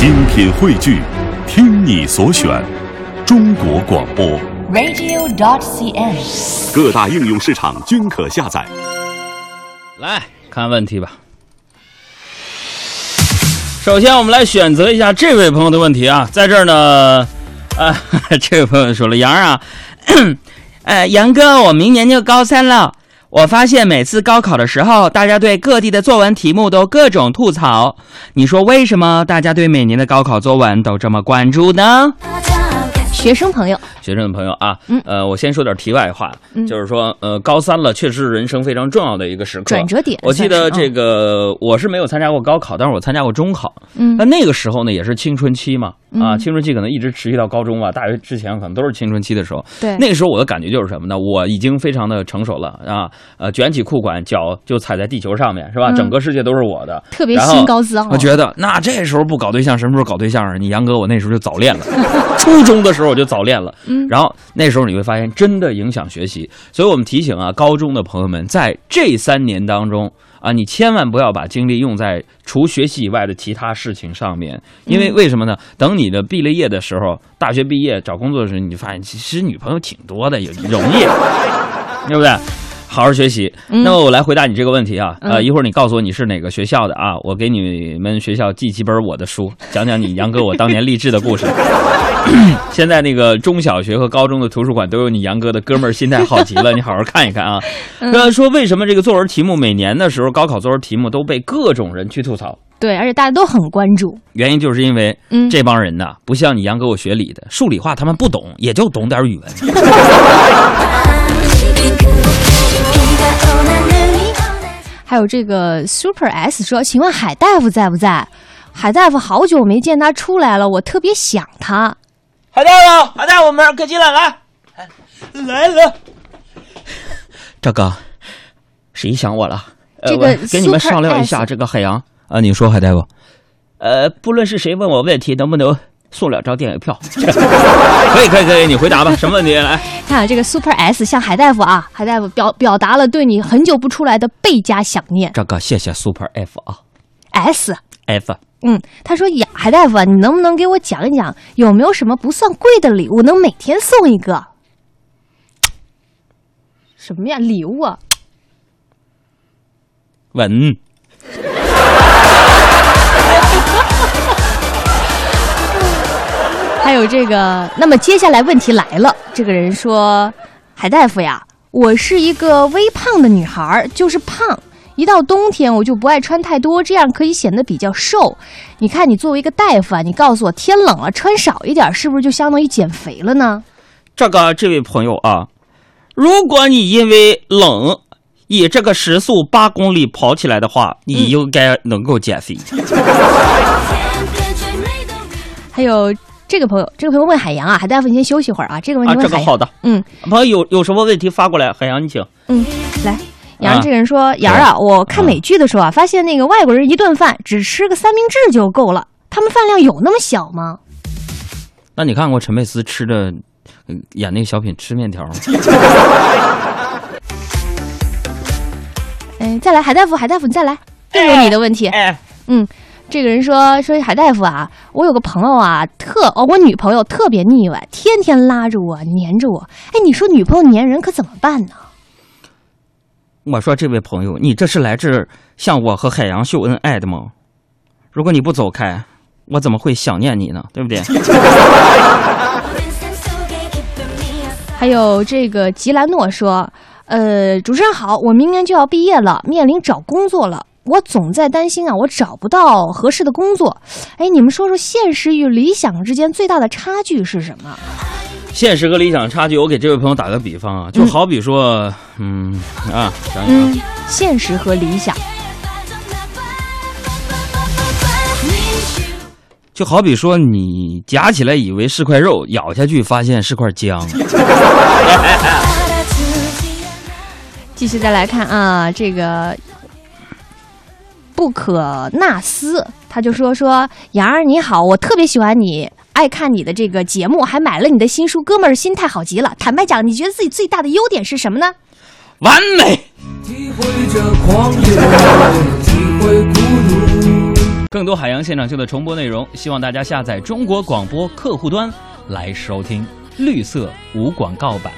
精品汇聚，听你所选，中国广播。radio.dot.cn，。各大应用市场均可下载。来看问题吧。首先，我们来选择一下这位朋友的问题啊，在这儿呢，啊，这位朋友说了，杨啊，呃，杨哥，我明年就高三了。我发现每次高考的时候，大家对各地的作文题目都各种吐槽。你说为什么大家对每年的高考作文都这么关注呢？学生朋友，学生的朋友啊，嗯。呃，我先说点题外话，嗯。就是说，呃，高三了，确实是人生非常重要的一个时刻，转折点我记得这个，我是没有参加过高考，但是我参加过中考。嗯。那那个时候呢，也是青春期嘛，啊，嗯青春期可能一直持续到高中吧，大学之前可能都是青春期的时候。对那个时候我的感觉就是什么呢？我已经非常的成熟了啊，呃，卷起裤管，脚就踩在地球上面，是吧？嗯整个世界都是我的，特别新高自傲。我觉得那这时候不搞对象，什么时候搞对象啊？你杨哥，我那时候就早恋了，初中的时候我就早恋了。嗯然后那时候你会发现，真的影响学习。所以我们提醒啊，高中的朋友们，在这三年当中啊，你千万不要把精力用在除学习以外的其他事情上面，因为嗯为什么呢？等你的毕了业的时候，大学毕业找工作的时候，你就发现其实女朋友挺多的，也容易，对不对？好好学习。嗯那么我来回答你这个问题啊，呃，嗯一会儿你告诉我你是哪个学校的啊，我给你们学校寄几本我的书，讲讲你杨哥我当年励志的故事。现在那个中小学和高中的图书馆都有你杨哥的哥们儿心态好极了，你好好看一看啊。嗯呃，说为什么这个作文题目每年的时候高考作文题目都被各种人去吐槽？对，而且大家都很关注。原因就是因为嗯这帮人呐，不像你杨哥我学理的，数理化他们不懂，也就懂点语文。还有这个 Super S 说：“请问海大夫在不在？海大夫好久没见他出来了，我特别想他。海大夫，海大夫，我们可进来，来，来了。赵哥，谁想我了？呃这个我给你们商量一下这个海洋啊，你说海大夫，呃，不论是谁问我问题，能不能送两张电影票？可以，可以，可以，你回答吧，什么问题？来，看啊，这个 Super S 向海大夫啊，海大夫表表达了对你很久不出来的倍加想念。这个，谢谢 Super F 啊 S，F。嗯，他说呀，海大夫啊，你能不能给我讲一讲，有没有什么不算贵的礼物，能每天送一个？什么呀，礼物啊？稳，有这个，那么接下来问题来了，这个人说：“海大夫呀，我是一个微胖的女孩儿，就是胖。一到冬天我就不爱穿太多，这样可以显得比较瘦。你看，你作为一个大夫啊，你告诉我，天冷了穿少一点，是不是就相当于减肥了呢？这个这位朋友啊，如果你因为冷以这个时速八公里跑起来的话，你应该能够减肥。还有这个朋友，这个朋友问海洋啊，海大夫，你先休息会儿啊。这个问题啊，问海洋，这个好的。嗯朋友有有什么问题发过来，海洋你请。嗯，来。”杨啊这个人说：“杨儿啊，我看美剧的时候啊，发现那个外国人一顿饭只吃个三明治就够了，他们饭量有那么小吗？”那你看过陈佩斯吃的，嗯演那个小品吃面条吗？哎，再来，海大夫，海大夫，你再来，又有你的问题。哎，嗯，这个人说说海大夫啊，我有个朋友啊，特哦，我女朋友特别腻歪，天天拉着我，黏着我。哎，你说女朋友黏人可怎么办呢？我说这位朋友，你这是来这儿向我和海洋秀恩爱的吗？如果你不走开，我怎么会想念你呢？对不对？还有这个吉兰诺说，呃，主持人好，我明年就要毕业了，面临找工作了。我总在担心啊，我找不到合适的工作。哎，你们说说，现实与理想之间最大的差距是什么？现实和理想差距，我给这位朋友打个比方啊，就好比说，嗯啊，想想啊，嗯，现实和理想。就好比说你夹起来以为是块肉，咬下去发现是块姜。继续再来看啊，这个不可纳斯，他就说说杨儿你好，我特别喜欢你，爱看你的这个节目，还买了你的新书，哥们儿心态好极了。坦白讲，你觉得自己最大的优点是什么呢？完美。体会着狂野，体会孤独。更多海洋现场秀的重播内容，希望大家下载中国广播客户端来收听绿色无广告版。